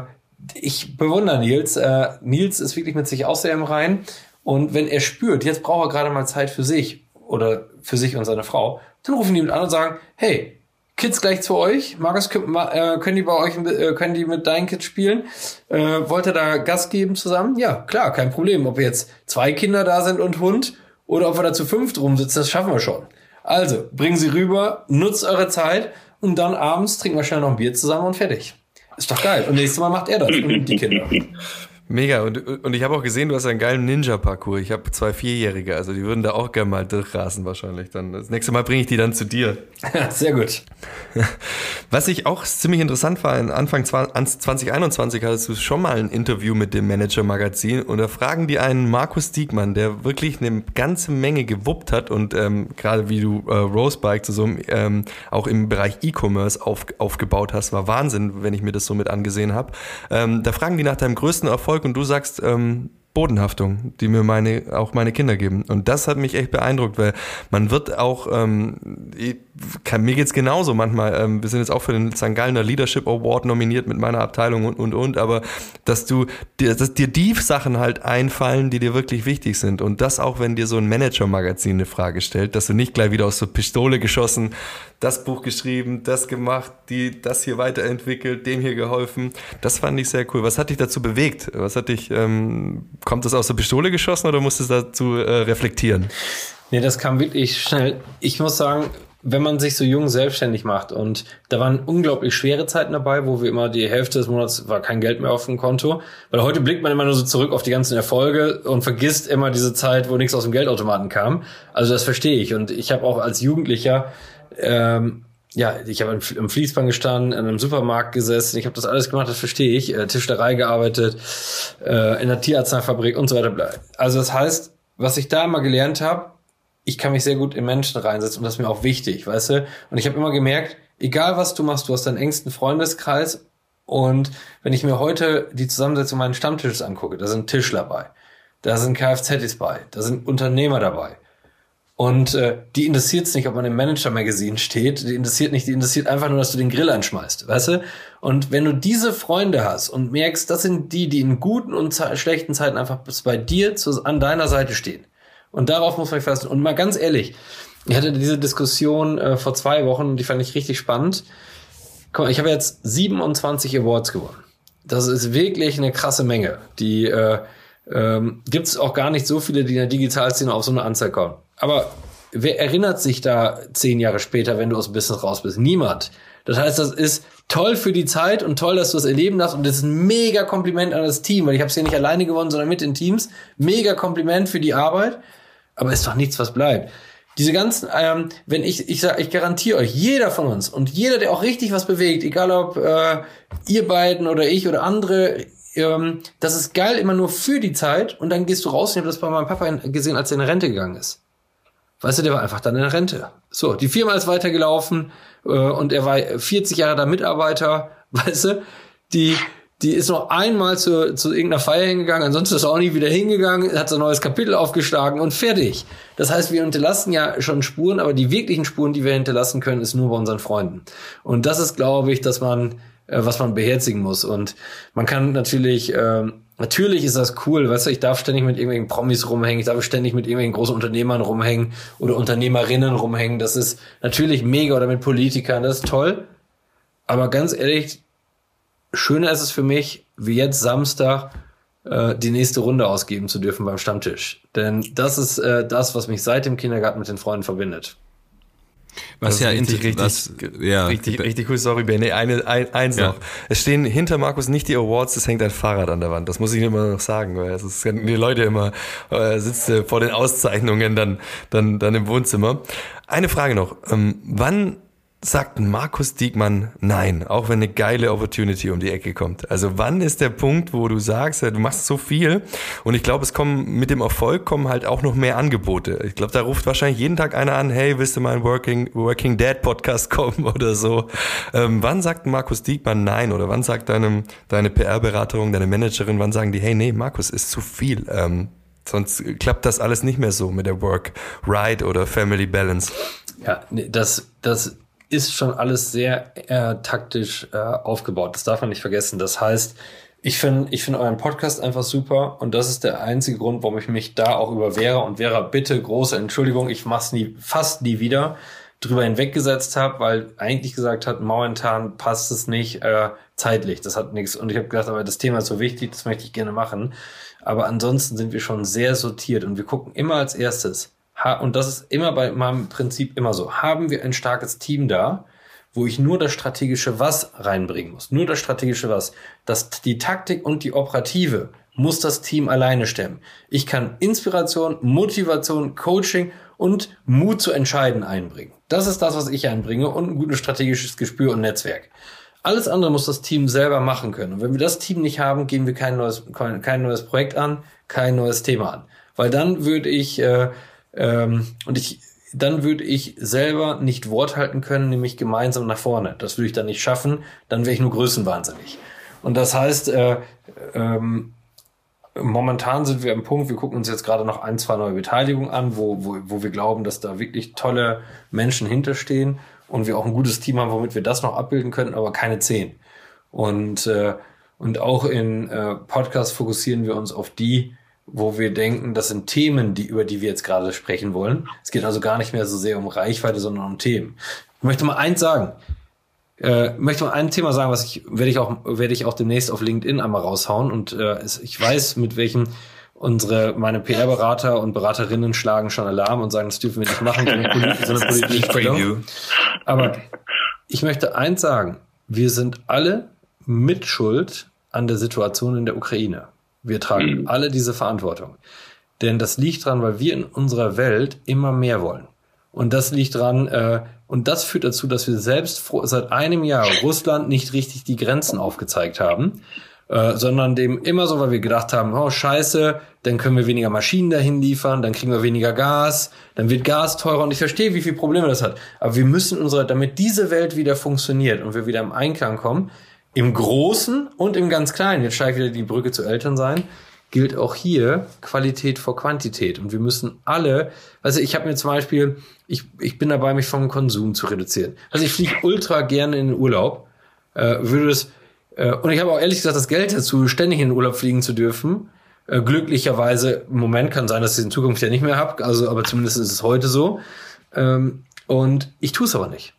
ich bewundere Nils. Äh, Nils ist wirklich mit sich auch sehr im Rein. Und wenn er spürt, jetzt braucht er gerade mal Zeit für sich oder für sich und seine Frau, dann rufen die mit an und sagen, hey, Kids gleich zu euch. Markus, äh, können die bei euch, äh, können die mit deinen Kids spielen? Äh, wollt ihr da Gas geben zusammen? Ja, klar, kein Problem. Ob jetzt zwei Kinder da sind und Hund oder ob wir da zu fünft rumsitzen, das schaffen wir schon. Also, bringen sie rüber, nutzt eure Zeit und dann abends trinken wir schnell noch ein Bier zusammen und fertig. Ist doch geil. Und nächstes Mal macht er das und die Kinder. Mega. Und, und ich habe auch gesehen, du hast einen geilen Ninja-Parcours. Ich habe zwei Vierjährige, also die würden da auch gerne mal durchrasen wahrscheinlich. Dann das nächste Mal bringe ich die dann zu dir. Sehr gut. Was ich auch ziemlich interessant war, Anfang 2021 hattest du schon mal ein Interview mit dem Manager-Magazin und da fragen die einen Markus Diekmann, der wirklich eine ganze Menge gewuppt hat und ähm, gerade wie du äh, Rosebike zu so einem, ähm, auch im Bereich E-Commerce auf, aufgebaut hast, war Wahnsinn, wenn ich mir das so mit angesehen habe. Ähm, da fragen die nach deinem größten Erfolg und du sagst, ähm, Bodenhaftung, die mir meine, auch meine Kinder geben. Und das hat mich echt beeindruckt, weil man wird auch, ähm, kann, mir geht's genauso manchmal. Ähm, wir sind jetzt auch für den St. Gallner Leadership Award nominiert mit meiner Abteilung und, und, und. Aber dass du, dir, dass dir die Sachen halt einfallen, die dir wirklich wichtig sind. Und das auch, wenn dir so ein Manager-Magazin eine Frage stellt, dass du nicht gleich wieder aus der Pistole geschossen, das Buch geschrieben, das gemacht, die, das hier weiterentwickelt, dem hier geholfen. Das fand ich sehr cool. Was hat dich dazu bewegt? Was hat dich, ähm, kommt das aus der Pistole geschossen oder musstest du dazu äh, reflektieren? Nee, das kam wirklich schnell. Ich muss sagen, wenn man sich so jung selbstständig macht und da waren unglaublich schwere Zeiten dabei, wo wir immer die Hälfte des Monats war kein Geld mehr auf dem Konto, weil heute blickt man immer nur so zurück auf die ganzen Erfolge und vergisst immer diese Zeit, wo nichts aus dem Geldautomaten kam. Also das verstehe ich und ich habe auch als Jugendlicher ähm, ja, ich habe im Fließband gestanden, in einem Supermarkt gesessen, ich habe das alles gemacht, das verstehe ich, äh, Tischlerei gearbeitet, äh, in der Tierarzneifabrik und so weiter. Also das heißt, was ich da mal gelernt habe, ich kann mich sehr gut in Menschen reinsetzen und das ist mir auch wichtig, weißt du? Und ich habe immer gemerkt, egal was du machst, du hast deinen engsten Freundeskreis und wenn ich mir heute die Zusammensetzung meines Stammtisches angucke, da sind Tischler bei, da sind Kfz bei, da sind Unternehmer dabei. Und äh, die interessiert es nicht, ob man im Manager-Magazin steht. Die interessiert nicht, die interessiert einfach nur, dass du den Grill anschmeißt, weißt du? Und wenn du diese Freunde hast und merkst, das sind die, die in guten und schlechten Zeiten einfach bei dir zu, an deiner Seite stehen, und darauf muss man fassen. Und mal ganz ehrlich, ich hatte diese Diskussion äh, vor zwei Wochen, die fand ich richtig spannend. Guck mal, ich habe jetzt 27 Awards gewonnen. Das ist wirklich eine krasse Menge. Die äh, ähm, gibt es auch gar nicht so viele, die in der Digitalszene auf so eine Anzahl kommen. Aber wer erinnert sich da zehn Jahre später, wenn du aus dem Business raus bist? Niemand. Das heißt, das ist toll für die Zeit und toll, dass du es erleben darfst. Und das ist ein mega Kompliment an das Team, weil ich habe es ja nicht alleine gewonnen, sondern mit den Teams. Mega Kompliment für die Arbeit aber ist doch nichts, was bleibt. Diese ganzen, ähm, wenn ich, ich sag, ich garantiere euch, jeder von uns und jeder, der auch richtig was bewegt, egal ob äh, ihr beiden oder ich oder andere, ähm, das ist geil immer nur für die Zeit und dann gehst du raus. Ich habe das bei meinem Papa gesehen, als er in Rente gegangen ist. Weißt du, der war einfach dann in Rente. So, die Firma ist weitergelaufen äh, und er war 40 Jahre da Mitarbeiter, weißt du, die die ist noch einmal zu, zu irgendeiner Feier hingegangen, ansonsten ist er auch nie wieder hingegangen, hat so ein neues Kapitel aufgeschlagen und fertig. Das heißt, wir hinterlassen ja schon Spuren, aber die wirklichen Spuren, die wir hinterlassen können, ist nur bei unseren Freunden. Und das ist, glaube ich, dass man, äh, was man beherzigen muss. Und man kann natürlich, äh, natürlich ist das cool, weißt du, ich darf ständig mit irgendwelchen Promis rumhängen, ich darf ständig mit irgendwelchen großen Unternehmern rumhängen oder Unternehmerinnen rumhängen. Das ist natürlich mega oder mit Politikern, das ist toll. Aber ganz ehrlich, schöner ist es für mich, wie jetzt Samstag äh, die nächste Runde ausgeben zu dürfen beim Stammtisch. Denn das ist äh, das, was mich seit dem Kindergarten mit den Freunden verbindet. Was ja richtig, richtig, was, ja, richtig, richtig cool. Sorry, Ben. Nee, eine, ein, eins ja. noch. Es stehen hinter Markus nicht die Awards, es hängt ein Fahrrad an der Wand. Das muss ich immer noch sagen, weil es ist, die Leute immer äh, sitzt äh, vor den Auszeichnungen dann, dann, dann im Wohnzimmer. Eine Frage noch. Ähm, wann sagt Markus Diekmann nein, auch wenn eine geile Opportunity um die Ecke kommt? Also wann ist der Punkt, wo du sagst, du machst so viel und ich glaube, es kommen mit dem Erfolg kommen halt auch noch mehr Angebote. Ich glaube, da ruft wahrscheinlich jeden Tag einer an, hey, willst du mal einen Working, Working Dad Podcast kommen oder so? Ähm, wann sagt Markus Diekmann nein oder wann sagt deinem, deine PR-Beraterin, deine Managerin, wann sagen die, hey, nee, Markus, ist zu viel. Ähm, sonst klappt das alles nicht mehr so mit der Work, Ride oder Family Balance. Ja, das, das ist schon alles sehr äh, taktisch äh, aufgebaut. Das darf man nicht vergessen. Das heißt, ich finde ich finde euren Podcast einfach super und das ist der einzige Grund, warum ich mich da auch über Vera und Vera bitte große Entschuldigung, ich mach's nie fast nie wieder, drüber hinweggesetzt habe, weil eigentlich gesagt hat, momentan passt es nicht äh, zeitlich. Das hat nichts. Und ich habe gedacht, aber das Thema ist so wichtig, das möchte ich gerne machen. Aber ansonsten sind wir schon sehr sortiert und wir gucken immer als erstes. Und das ist immer bei meinem Prinzip immer so. Haben wir ein starkes Team da, wo ich nur das strategische Was reinbringen muss. Nur das strategische Was. Das, die Taktik und die Operative muss das Team alleine stemmen. Ich kann Inspiration, Motivation, Coaching und Mut zu entscheiden einbringen. Das ist das, was ich einbringe und ein gutes strategisches Gespür und Netzwerk. Alles andere muss das Team selber machen können. Und wenn wir das Team nicht haben, gehen wir kein neues, kein neues Projekt an, kein neues Thema an. Weil dann würde ich, äh, ähm, und ich, dann würde ich selber nicht Wort halten können, nämlich gemeinsam nach vorne. Das würde ich dann nicht schaffen, dann wäre ich nur größenwahnsinnig. Und das heißt, äh, ähm, momentan sind wir am Punkt, wir gucken uns jetzt gerade noch ein, zwei neue Beteiligungen an, wo, wo, wo wir glauben, dass da wirklich tolle Menschen hinterstehen und wir auch ein gutes Team haben, womit wir das noch abbilden könnten, aber keine zehn. Und, äh, und auch in äh, Podcasts fokussieren wir uns auf die, wo wir denken, das sind Themen, die, über die wir jetzt gerade sprechen wollen. Es geht also gar nicht mehr so sehr um Reichweite, sondern um Themen. Ich möchte mal eins sagen. Äh, möchte mal ein Thema sagen, was ich werde ich auch werde ich auch demnächst auf LinkedIn einmal raushauen und äh, ich weiß mit welchem unsere meine PR-Berater und Beraterinnen schlagen schon Alarm und sagen, das dürfen wir nicht machen, so eine, politische Stellung. Aber ich möchte eins sagen: Wir sind alle mitschuld an der Situation in der Ukraine. Wir tragen mhm. alle diese Verantwortung. Denn das liegt dran, weil wir in unserer Welt immer mehr wollen. Und das liegt dran, äh, und das führt dazu, dass wir selbst vor, seit einem Jahr Russland nicht richtig die Grenzen aufgezeigt haben, äh, sondern dem immer so, weil wir gedacht haben, oh scheiße, dann können wir weniger Maschinen dahin liefern, dann kriegen wir weniger Gas, dann wird Gas teurer und ich verstehe, wie viele Probleme das hat. Aber wir müssen unsere, damit diese Welt wieder funktioniert und wir wieder im Einklang kommen, im Großen und im ganz Kleinen, jetzt steigt wieder die Brücke zu Eltern sein, gilt auch hier Qualität vor Quantität. Und wir müssen alle, also ich habe mir zum Beispiel, ich, ich bin dabei, mich vom Konsum zu reduzieren. Also ich fliege ultra gerne in den Urlaub, äh, würde es, äh, und ich habe auch ehrlich gesagt das Geld dazu, ständig in den Urlaub fliegen zu dürfen. Äh, glücklicherweise, im Moment kann sein, dass ich es in Zukunft ja nicht mehr habe, also aber zumindest ist es heute so. Ähm, und ich tue es aber nicht.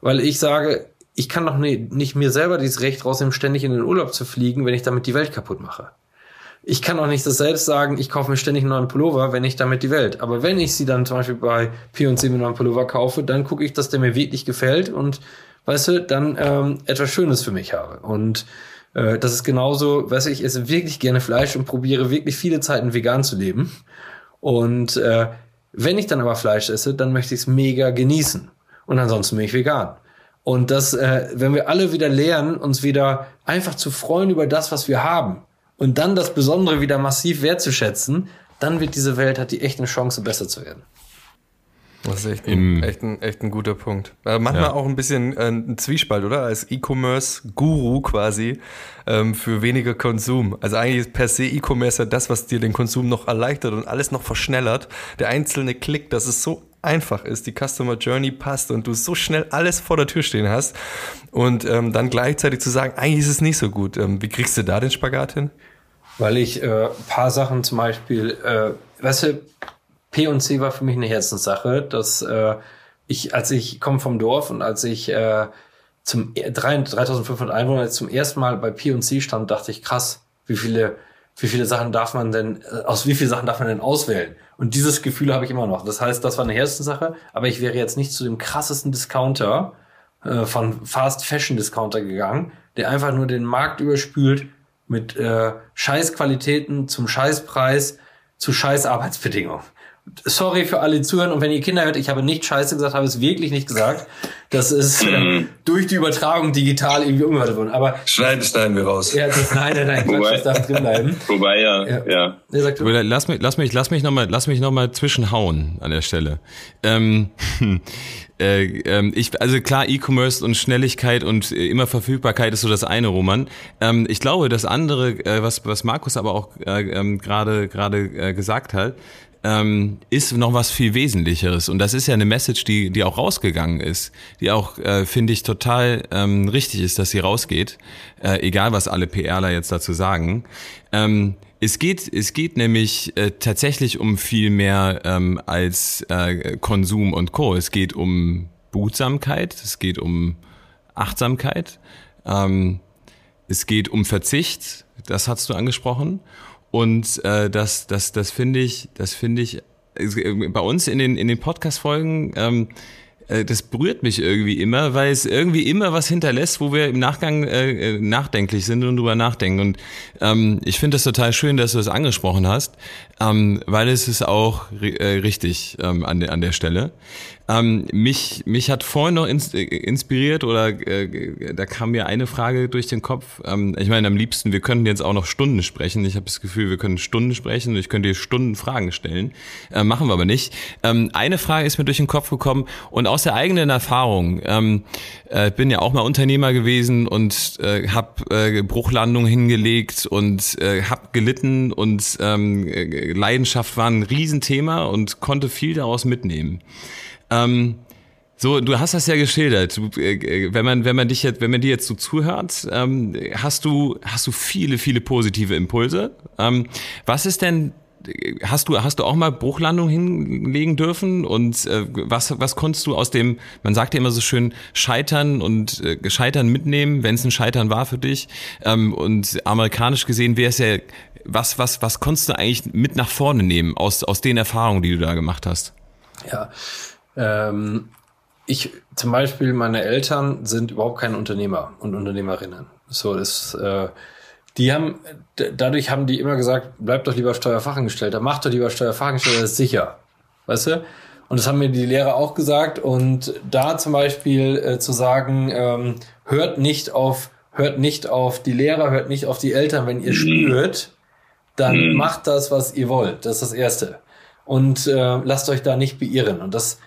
Weil ich sage, ich kann doch nicht, nicht mir selber dieses Recht rausnehmen, ständig in den Urlaub zu fliegen, wenn ich damit die Welt kaputt mache. Ich kann auch nicht das selbst sagen, ich kaufe mir ständig einen neuen Pullover, wenn ich damit die Welt. Aber wenn ich sie dann zum Beispiel bei P&C mit einem neuen Pullover kaufe, dann gucke ich, dass der mir wirklich gefällt und, weißt du, dann ähm, etwas Schönes für mich habe. Und äh, das ist genauso, weißt du, ich esse wirklich gerne Fleisch und probiere wirklich viele Zeiten vegan zu leben. Und äh, wenn ich dann aber Fleisch esse, dann möchte ich es mega genießen. Und ansonsten bin ich vegan. Und das, äh, wenn wir alle wieder lernen, uns wieder einfach zu freuen über das, was wir haben und dann das Besondere wieder massiv wertzuschätzen, dann wird diese Welt, hat die echt eine Chance, besser zu werden. Das ist echt ein, echt ein, echt ein guter Punkt. Äh, manchmal ja. auch ein bisschen äh, ein Zwiespalt, oder? Als E-Commerce-Guru quasi ähm, für weniger Konsum. Also eigentlich ist per se E-Commerce ja das, was dir den Konsum noch erleichtert und alles noch verschnellert. Der einzelne Klick, dass es so einfach ist, die Customer Journey passt und du so schnell alles vor der Tür stehen hast und ähm, dann gleichzeitig zu sagen, eigentlich ist es nicht so gut. Ähm, wie kriegst du da den Spagat hin? Weil ich äh, paar Sachen zum Beispiel, äh, weißt du, P und C war für mich eine Herzenssache, dass äh, ich, als ich komme vom Dorf und als ich äh, zum 3500 Einwohner zum ersten Mal bei P und C stand, dachte ich, krass, wie viele, wie viele Sachen darf man denn, äh, aus wie vielen Sachen darf man denn auswählen? Und dieses Gefühl habe ich immer noch. Das heißt, das war eine Herzenssache, aber ich wäre jetzt nicht zu dem krassesten Discounter äh, von Fast Fashion Discounter gegangen, der einfach nur den Markt überspült mit äh, Scheißqualitäten zum Scheißpreis zu Scheißarbeitsbedingungen sorry für alle Zuhören und wenn ihr Kinder hört, ich habe nicht Scheiße gesagt, habe es wirklich nicht gesagt. Das ist äh, durch die Übertragung digital irgendwie umgehört worden. Aber schneiden, schneiden wir raus. Ja, das, nein, nein, nein, wobei, das darf drin bleiben. Wobei ja, ja. ja. ja lass mich, lass mich, lass mich noch mal, lass mich noch mal zwischenhauen an der Stelle. Ähm, äh, ähm, ich, also klar, E-Commerce und Schnelligkeit und äh, immer Verfügbarkeit ist so das eine, Roman. Ähm, ich glaube, das andere, äh, was, was Markus aber auch äh, ähm, gerade gerade äh, gesagt hat, ähm, ist noch was viel Wesentlicheres. Und das ist ja eine Message, die, die auch rausgegangen ist, die auch, äh, finde ich, total ähm, richtig ist, dass sie rausgeht, äh, egal was alle PRler jetzt dazu sagen. Ähm, es geht, es geht nämlich äh, tatsächlich um viel mehr ähm, als äh, Konsum und Co. Es geht um Behutsamkeit, es geht um Achtsamkeit, ähm, es geht um Verzicht, das hast du angesprochen. Und äh, das, das, das finde ich, das finde ich äh, bei uns in den in den Podcast-Folgen. Ähm, äh, das berührt mich irgendwie immer, weil es irgendwie immer was hinterlässt, wo wir im Nachgang äh, äh nachdenklich sind und drüber nachdenken. Und ähm, ich finde das total schön, dass du das angesprochen hast, ähm, weil es ist auch äh, richtig ähm, an, der, an der Stelle. Ähm, mich, mich hat vorhin noch ins, äh, inspiriert oder äh, da kam mir eine Frage durch den Kopf. Ähm, ich meine, am liebsten, wir könnten jetzt auch noch Stunden sprechen. Ich habe das Gefühl, wir können Stunden sprechen und ich könnte dir Stunden Fragen stellen. Äh, machen wir aber nicht. Ähm, eine Frage ist mir durch den Kopf gekommen und aus der eigenen Erfahrung. Ähm, äh, bin ja auch mal Unternehmer gewesen und äh, habe äh, Bruchlandungen hingelegt und äh, habe gelitten und ähm, äh, Leidenschaft war ein Riesenthema und konnte viel daraus mitnehmen. Ähm, so, du hast das ja geschildert. Du, äh, wenn man, wenn man dich jetzt, wenn man dir jetzt so zuhört, ähm, hast du, hast du viele, viele positive Impulse. Ähm, was ist denn, hast du, hast du auch mal Bruchlandung hinlegen dürfen? Und äh, was, was konntest du aus dem, man sagt ja immer so schön, Scheitern und äh, Scheitern mitnehmen, wenn es ein Scheitern war für dich? Ähm, und amerikanisch gesehen wäre es ja, was, was, was konntest du eigentlich mit nach vorne nehmen aus, aus den Erfahrungen, die du da gemacht hast? Ja, ähm, ich zum Beispiel, meine Eltern sind überhaupt keine Unternehmer und Unternehmerinnen. So ist, äh, die haben, dadurch haben die immer gesagt, bleib doch lieber Steuerfachangestellter, mach doch lieber Steuerfachangestellter, das ist sicher. Weißt du? Und das haben mir die Lehrer auch gesagt. Und da zum Beispiel äh, zu sagen, ähm, hört nicht auf, hört nicht auf die Lehrer, hört nicht auf die Eltern, wenn ihr spürt, dann mhm. macht das, was ihr wollt. Das ist das Erste. Und äh, lasst euch da nicht beirren. Und das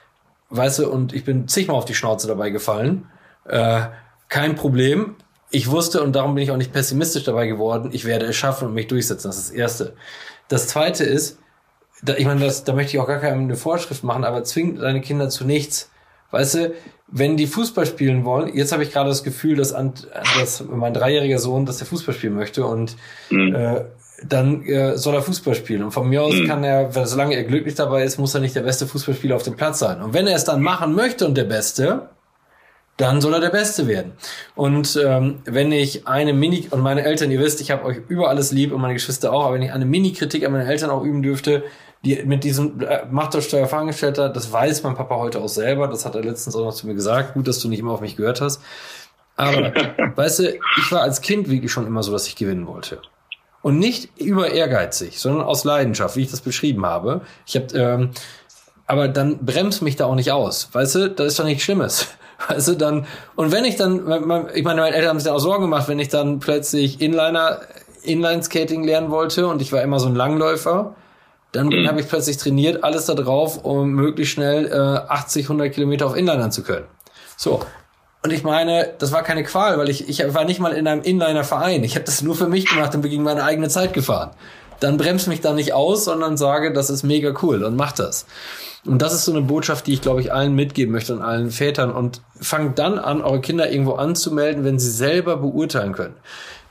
weißt du, und ich bin zigmal auf die Schnauze dabei gefallen. Äh, kein Problem. Ich wusste, und darum bin ich auch nicht pessimistisch dabei geworden, ich werde es schaffen und mich durchsetzen. Das ist das Erste. Das Zweite ist, da, ich meine, das, da möchte ich auch gar keine Vorschrift machen, aber zwingt deine Kinder zu nichts. Weißt du, wenn die Fußball spielen wollen, jetzt habe ich gerade das Gefühl, dass, an, dass mein dreijähriger Sohn, dass er Fußball spielen möchte und mhm. äh, dann äh, soll er Fußball spielen. Und von mir aus mhm. kann er, solange er glücklich dabei ist, muss er nicht der beste Fußballspieler auf dem Platz sein. Und wenn er es dann machen möchte und der Beste, dann soll er der Beste werden. Und ähm, wenn ich eine Mini, und meine Eltern, ihr wisst, ich habe euch über alles lieb und meine Geschwister auch, aber wenn ich eine Mini-Kritik an meine Eltern auch üben dürfte, die mit diesem äh, macht doch Steuerfachangestellter, das weiß mein Papa heute auch selber, das hat er letztens auch noch zu mir gesagt, gut, dass du nicht immer auf mich gehört hast. Aber, weißt du, ich war als Kind wirklich schon immer so, dass ich gewinnen wollte und nicht über ehrgeizig, sondern aus Leidenschaft, wie ich das beschrieben habe. Ich habe, ähm, aber dann bremst mich da auch nicht aus, weißt du? Das ist doch nichts Schlimmes, weißt du? Dann und wenn ich dann, ich meine, meine Eltern haben sich auch Sorgen gemacht, wenn ich dann plötzlich Inliner, Inline-Skating lernen wollte und ich war immer so ein Langläufer, dann mhm. habe ich plötzlich trainiert, alles da drauf, um möglichst schnell äh, 80, 100 Kilometer auf Inlinern zu können. So, und ich meine, das war keine Qual, weil ich, ich war nicht mal in einem Inliner-Verein. Ich habe das nur für mich gemacht und bin gegen meine eigene Zeit gefahren. Dann bremst mich da nicht aus, sondern sage, das ist mega cool und mach das. Und das ist so eine Botschaft, die ich, glaube ich, allen mitgeben möchte und allen Vätern. Und fangt dann an, eure Kinder irgendwo anzumelden, wenn sie selber beurteilen können.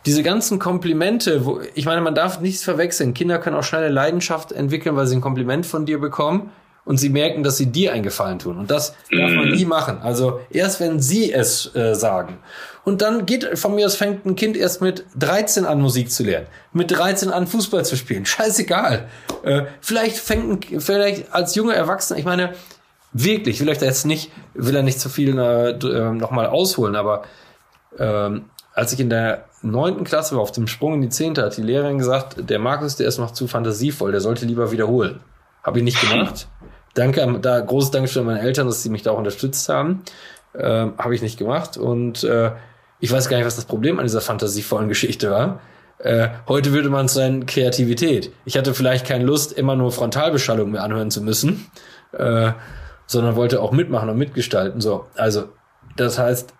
Diese ganzen Komplimente, wo, ich meine, man darf nichts verwechseln. Kinder können auch schnell Leidenschaft entwickeln, weil sie ein Kompliment von dir bekommen und sie merken, dass sie dir einen Gefallen tun. Und das darf man mhm. nie machen. Also erst wenn sie es äh, sagen. Und dann geht von mir aus fängt ein Kind erst mit 13 an Musik zu lernen, mit 13 an Fußball zu spielen. Scheißegal. Äh, vielleicht fängt ein, vielleicht als junger Erwachsener, ich meine, wirklich, ich will euch da jetzt nicht, will er nicht zu viel äh, äh nochmal ausholen, aber ähm, als ich in der neunten Klasse war, auf dem Sprung in die zehnte, hat die Lehrerin gesagt, der Markus, der ist noch zu fantasievoll, der sollte lieber wiederholen. Habe ich nicht gemacht. Danke, da großes Dankeschön an meine Eltern, dass sie mich da auch unterstützt haben. Ähm, Habe ich nicht gemacht. Und äh, ich weiß gar nicht, was das Problem an dieser fantasievollen Geschichte war. Äh, heute würde man es sein Kreativität. Ich hatte vielleicht keine Lust, immer nur Frontalbeschallung mir anhören zu müssen, äh, sondern wollte auch mitmachen und mitgestalten. So, also das heißt,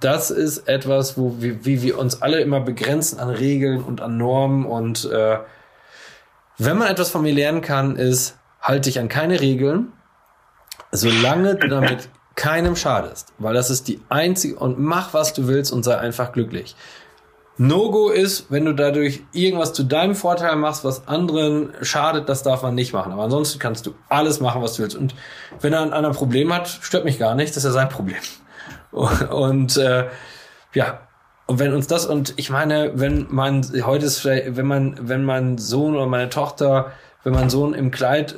das ist etwas, wo wir, wie wir uns alle immer begrenzen an Regeln und an Normen. Und äh, wenn man etwas von mir lernen kann, ist halt dich an keine Regeln, solange du damit keinem schadest, weil das ist die einzige und mach was du willst und sei einfach glücklich. No-Go ist, wenn du dadurch irgendwas zu deinem Vorteil machst, was anderen schadet, das darf man nicht machen. Aber ansonsten kannst du alles machen, was du willst. Und wenn er ein Problem hat, stört mich gar nicht, das ist ja sein Problem. Und äh, ja, und wenn uns das und ich meine, wenn man heute ist vielleicht, wenn man, wenn mein Sohn oder meine Tochter, wenn mein Sohn im Kleid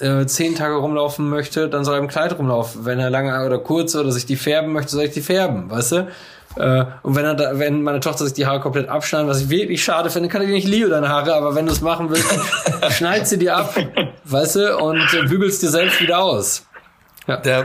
äh, zehn Tage rumlaufen möchte, dann soll er im Kleid rumlaufen. Wenn er lange oder kurz oder sich die färben möchte, soll ich die färben, weißt du? Äh, und wenn er da, wenn meine Tochter sich die Haare komplett abschneiden, was ich wirklich schade finde, kann ich nicht liebe deine Haare, aber wenn du es machen willst, schneid sie dir ab, weißt du, und bügelst dir selbst wieder aus. Ja. Der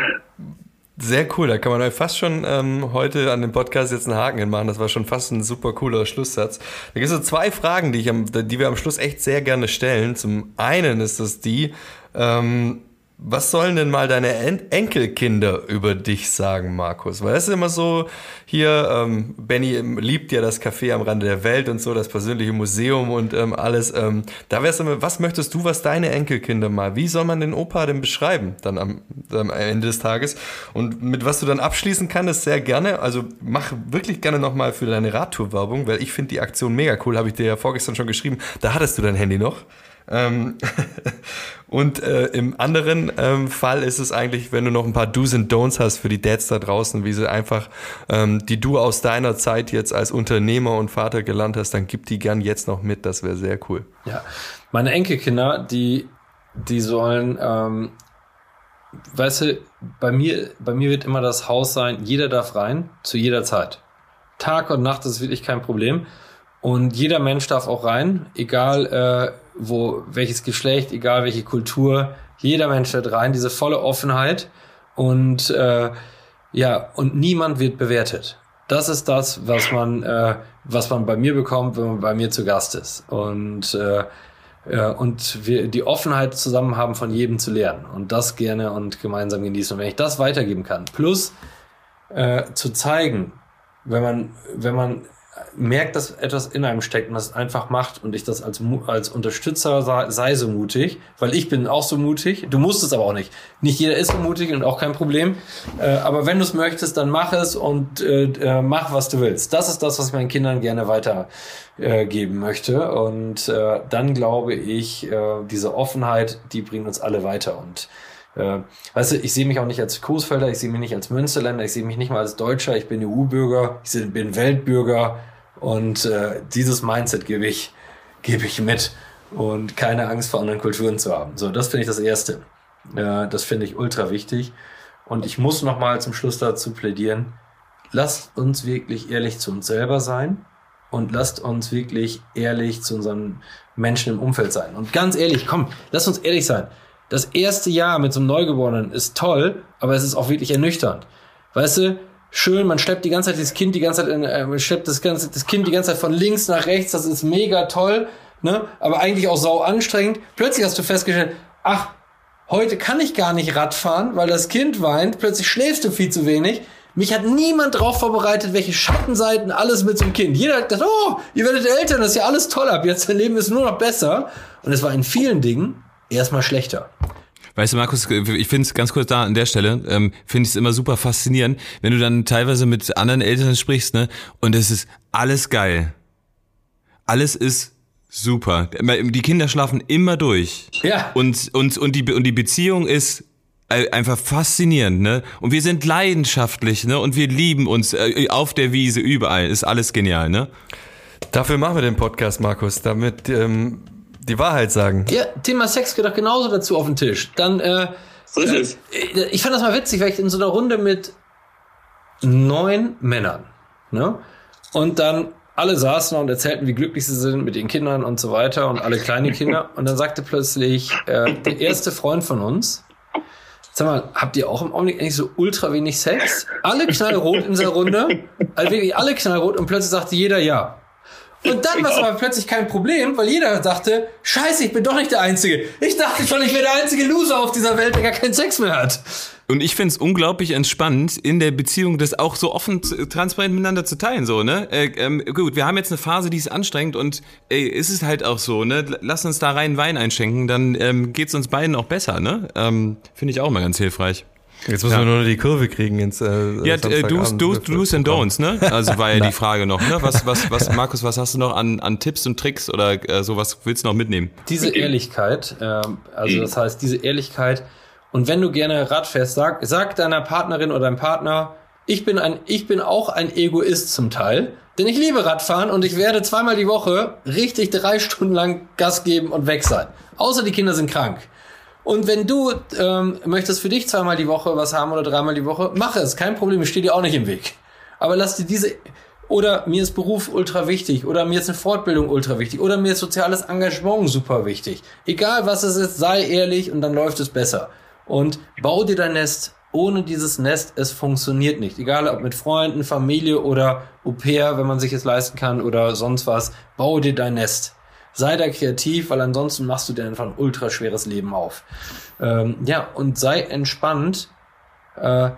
sehr cool, da kann man fast schon ähm, heute an dem Podcast jetzt einen Haken hinmachen. Das war schon fast ein super cooler Schlusssatz. Da gibt es so zwei Fragen, die, ich am, die wir am Schluss echt sehr gerne stellen. Zum einen ist das die, ähm, was sollen denn mal deine en Enkelkinder über dich sagen, Markus? Weil es ist immer so, hier, ähm, Benny liebt ja das Café am Rande der Welt und so, das persönliche Museum und ähm, alles. Ähm, da wär's immer, was möchtest du, was deine Enkelkinder mal, wie soll man den Opa denn beschreiben, dann am, am Ende des Tages? Und mit was du dann abschließen kannst, sehr gerne. Also mach wirklich gerne nochmal für deine Radtour-Werbung, weil ich finde die Aktion mega cool, habe ich dir ja vorgestern schon geschrieben. Da hattest du dein Handy noch. Ähm, und äh, im anderen ähm, Fall ist es eigentlich, wenn du noch ein paar Do's and Don'ts hast für die Dads da draußen, wie sie einfach, ähm, die du aus deiner Zeit jetzt als Unternehmer und Vater gelernt hast, dann gib die gern jetzt noch mit, das wäre sehr cool. Ja, meine Enkelkinder, die, die sollen, ähm, weißt du, bei mir, bei mir wird immer das Haus sein, jeder darf rein, zu jeder Zeit. Tag und Nacht ist wirklich kein Problem. Und jeder Mensch darf auch rein, egal äh, wo welches Geschlecht, egal welche Kultur, jeder Mensch hat rein, diese volle Offenheit und äh, ja, und niemand wird bewertet. Das ist das, was man, äh, was man bei mir bekommt, wenn man bei mir zu Gast ist. Und äh, ja, und wir die Offenheit zusammen haben, von jedem zu lernen und das gerne und gemeinsam genießen. Und wenn ich das weitergeben kann, plus äh, zu zeigen, wenn man, wenn man merkt, dass etwas in einem steckt und das einfach macht und ich das als, als Unterstützer sei, sei so mutig, weil ich bin auch so mutig. Du musst es aber auch nicht. Nicht jeder ist so mutig und auch kein Problem. Äh, aber wenn du es möchtest, dann mach es und äh, äh, mach, was du willst. Das ist das, was ich meinen Kindern gerne weitergeben äh, möchte. Und äh, dann glaube ich, äh, diese Offenheit, die bringt uns alle weiter. Und äh, weißt du, ich sehe mich auch nicht als Coesfelder, ich sehe mich nicht als Münsterländer, ich sehe mich nicht mal als Deutscher, ich bin EU-Bürger, ich bin Weltbürger und äh, dieses Mindset gebe ich, gebe ich mit und keine Angst vor anderen Kulturen zu haben. So, das finde ich das Erste. Äh, das finde ich ultra wichtig. Und ich muss nochmal zum Schluss dazu plädieren, lasst uns wirklich ehrlich zu uns selber sein und lasst uns wirklich ehrlich zu unseren Menschen im Umfeld sein. Und ganz ehrlich, komm, lasst uns ehrlich sein das erste Jahr mit so einem Neugeborenen ist toll, aber es ist auch wirklich ernüchternd. Weißt du, schön, man schleppt die ganze Zeit das Kind die ganze Zeit, in, äh, schleppt das, ganze, das Kind die ganze Zeit von links nach rechts, das ist mega toll, ne? aber eigentlich auch sau anstrengend. Plötzlich hast du festgestellt, ach, heute kann ich gar nicht Radfahren, weil das Kind weint, plötzlich schläfst du viel zu wenig. Mich hat niemand darauf vorbereitet, welche Schattenseiten alles mit so einem Kind. Jeder hat gedacht, oh, ihr werdet Eltern, das ist ja alles toll ab, jetzt dein Leben ist nur noch besser. Und es war in vielen Dingen erstmal schlechter. Weißt du, Markus, ich finde es ganz kurz da an der Stelle, ähm, finde ich es immer super faszinierend, wenn du dann teilweise mit anderen Eltern sprichst, ne? Und es ist alles geil. Alles ist super. Die Kinder schlafen immer durch. Ja. Und, und, und, die, und die Beziehung ist einfach faszinierend, ne? Und wir sind leidenschaftlich, ne? Und wir lieben uns äh, auf der Wiese, überall. Ist alles genial, ne? Dafür machen wir den Podcast, Markus, damit ähm, die Wahrheit sagen. Ja, Thema Sex gehört genauso dazu auf den Tisch. Dann, äh, so ist es. Äh, ich fand das mal witzig, weil ich in so einer Runde mit neun Männern, ne? Und dann alle saßen und erzählten, wie glücklich sie sind mit ihren Kindern und so weiter und alle kleine Kinder. Und dann sagte plötzlich äh, der erste Freund von uns, Sag mal, habt ihr auch im Augenblick eigentlich so ultra wenig Sex? Alle knallrot in dieser Runde, also wirklich alle knallrot und plötzlich sagte jeder ja. Und dann war es aber plötzlich kein Problem, weil jeder dachte, scheiße, ich bin doch nicht der Einzige. Ich dachte schon, ich wäre der einzige Loser auf dieser Welt, der gar keinen Sex mehr hat. Und ich find's unglaublich entspannend, in der Beziehung das auch so offen, transparent miteinander zu teilen, so, ne? Äh, ähm, gut, wir haben jetzt eine Phase, die ist anstrengend und äh, ist es halt auch so, ne? Lass uns da rein Wein einschenken, dann ähm, geht's uns beiden auch besser, ne? Ähm, Finde ich auch mal ganz hilfreich. Jetzt müssen ja. wir nur die Kurve kriegen ins äh, Ja, äh, Do's, Do's, Do's and Don'ts, ne? Also war ja die Frage noch, ne? Was, was, was, Markus, was hast du noch an, an Tipps und Tricks oder äh, sowas willst du noch mitnehmen? Diese Ehrlichkeit, äh, also das heißt, diese Ehrlichkeit, und wenn du gerne Rad fährst, sag, sag deiner Partnerin oder deinem Partner, ich bin ein, ich bin auch ein Egoist zum Teil, denn ich liebe Radfahren und ich werde zweimal die Woche richtig drei Stunden lang Gas geben und weg sein. Außer die Kinder sind krank. Und wenn du ähm, möchtest für dich zweimal die Woche was haben oder dreimal die Woche, mach es. Kein Problem, ich stehe dir auch nicht im Weg. Aber lass dir diese oder mir ist Beruf ultra wichtig oder mir ist eine Fortbildung ultra wichtig oder mir ist soziales Engagement super wichtig. Egal was es ist, sei ehrlich und dann läuft es besser und bau dir dein Nest. Ohne dieses Nest, es funktioniert nicht. Egal ob mit Freunden, Familie oder Au pair, wenn man sich es leisten kann oder sonst was. Bau dir dein Nest. Sei da kreativ, weil ansonsten machst du dir einfach ein ultra schweres Leben auf. Ähm, ja, und sei entspannt. Äh,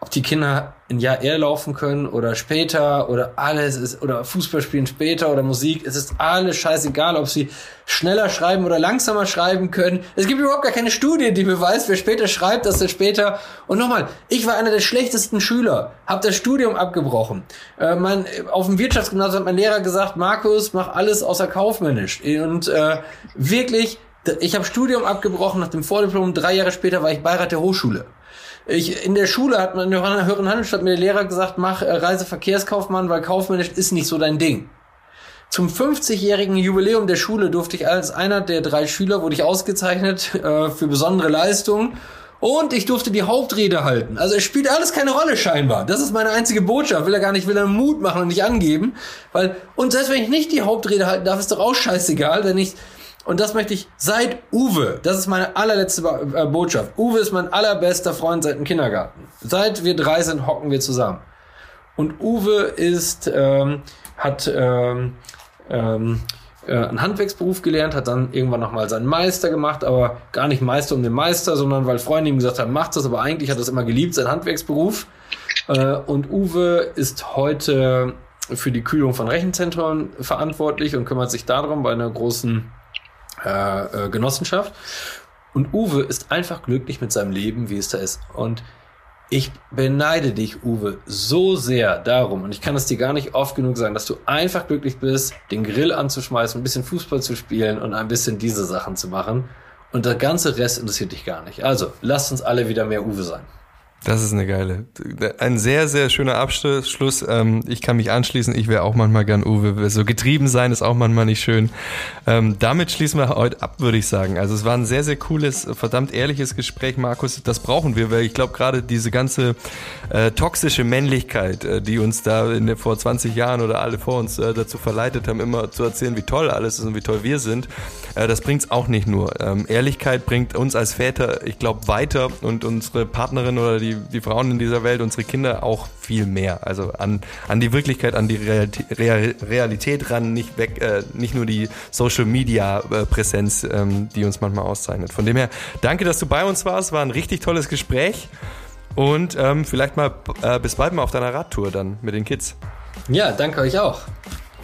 ob die Kinder ein Jahr eher laufen können oder später oder alles ist oder Fußball spielen später oder Musik, es ist alles scheißegal, ob sie schneller schreiben oder langsamer schreiben können. Es gibt überhaupt gar keine Studie, die beweist, wer später schreibt, dass er später. Und nochmal, ich war einer der schlechtesten Schüler, habe das Studium abgebrochen. Äh, mein, auf dem Wirtschaftsgymnasium hat mein Lehrer gesagt, Markus, mach alles außer kaufmännisch. Und äh, wirklich, ich habe Studium abgebrochen nach dem Vordiplom. Drei Jahre später war ich Beirat der Hochschule. Ich, in der Schule hat man in der höheren Handelsstadt mir der Lehrer gesagt, mach äh, Reiseverkehrskaufmann, weil kaufmännisch ist nicht so dein Ding. Zum 50-jährigen Jubiläum der Schule durfte ich als einer der drei Schüler, wurde ich ausgezeichnet äh, für besondere Leistungen. Und ich durfte die Hauptrede halten. Also es spielt alles keine Rolle scheinbar. Das ist meine einzige Botschaft. Will er gar nicht, will er Mut machen und nicht angeben. Weil, und selbst wenn ich nicht die Hauptrede halten darf, ist doch auch scheißegal, denn ich, und das möchte ich seit Uwe, das ist meine allerletzte äh, Botschaft. Uwe ist mein allerbester Freund seit dem Kindergarten. Seit wir drei sind, hocken wir zusammen. Und Uwe ist, ähm, hat ähm, ähm, äh, einen Handwerksberuf gelernt, hat dann irgendwann nochmal seinen Meister gemacht, aber gar nicht Meister um den Meister, sondern weil Freunde ihm gesagt haben, macht das, aber eigentlich hat er es immer geliebt, sein Handwerksberuf. Äh, und Uwe ist heute für die Kühlung von Rechenzentren verantwortlich und kümmert sich darum bei einer großen äh, äh, Genossenschaft. Und Uwe ist einfach glücklich mit seinem Leben, wie es da ist. Und ich beneide dich, Uwe, so sehr darum, und ich kann es dir gar nicht oft genug sagen, dass du einfach glücklich bist, den Grill anzuschmeißen, ein bisschen Fußball zu spielen und ein bisschen diese Sachen zu machen. Und der ganze Rest interessiert dich gar nicht. Also, lasst uns alle wieder mehr Uwe sein. Das ist eine geile. Ein sehr, sehr schöner Abschluss. Ähm, ich kann mich anschließen. Ich wäre auch manchmal gern Uwe. So getrieben sein ist auch manchmal nicht schön. Ähm, damit schließen wir heute ab, würde ich sagen. Also es war ein sehr, sehr cooles, verdammt ehrliches Gespräch, Markus. Das brauchen wir, weil ich glaube gerade diese ganze äh, toxische Männlichkeit, äh, die uns da in, vor 20 Jahren oder alle vor uns äh, dazu verleitet haben, immer zu erzählen, wie toll alles ist und wie toll wir sind, äh, das bringt's auch nicht nur. Ähm, Ehrlichkeit bringt uns als Väter, ich glaube, weiter und unsere Partnerin oder die die, die Frauen in dieser Welt, unsere Kinder auch viel mehr. Also an, an die Wirklichkeit, an die Realität, Realität ran, nicht weg, äh, nicht nur die Social Media äh, Präsenz, ähm, die uns manchmal auszeichnet. Von dem her, danke, dass du bei uns warst. War ein richtig tolles Gespräch. Und ähm, vielleicht mal äh, bis bald mal auf deiner Radtour dann mit den Kids. Ja, danke euch auch.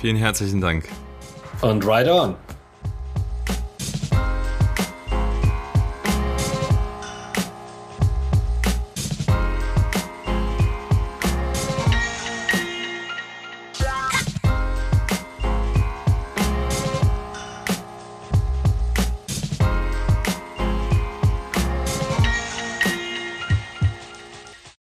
Vielen herzlichen Dank. Und ride on.